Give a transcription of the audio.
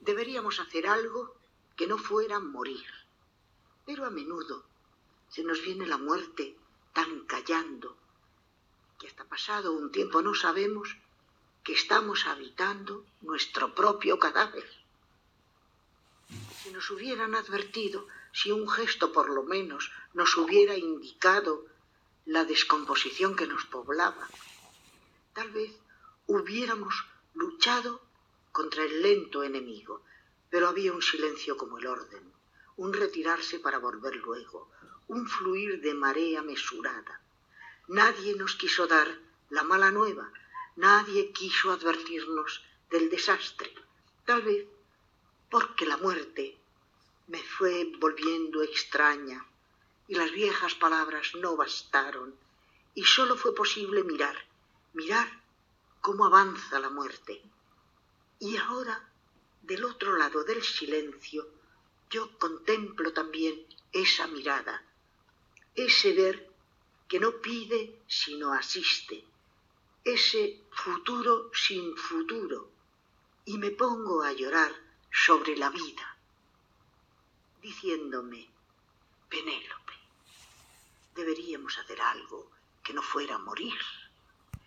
Deberíamos hacer algo que no fuera morir. Pero a menudo se nos viene la muerte tan callando que hasta pasado un tiempo no sabemos que estamos habitando nuestro propio cadáver. Si nos hubieran advertido, si un gesto por lo menos nos hubiera indicado la descomposición que nos poblaba, tal vez hubiéramos luchado contra el lento enemigo, pero había un silencio como el orden, un retirarse para volver luego, un fluir de marea mesurada. Nadie nos quiso dar la mala nueva, nadie quiso advertirnos del desastre, tal vez porque la muerte me fue volviendo extraña y las viejas palabras no bastaron y solo fue posible mirar, mirar cómo avanza la muerte. Y ahora, del otro lado del silencio, yo contemplo también esa mirada, ese ver que no pide sino asiste, ese futuro sin futuro, y me pongo a llorar sobre la vida, diciéndome, Penélope, deberíamos hacer algo que no fuera morir.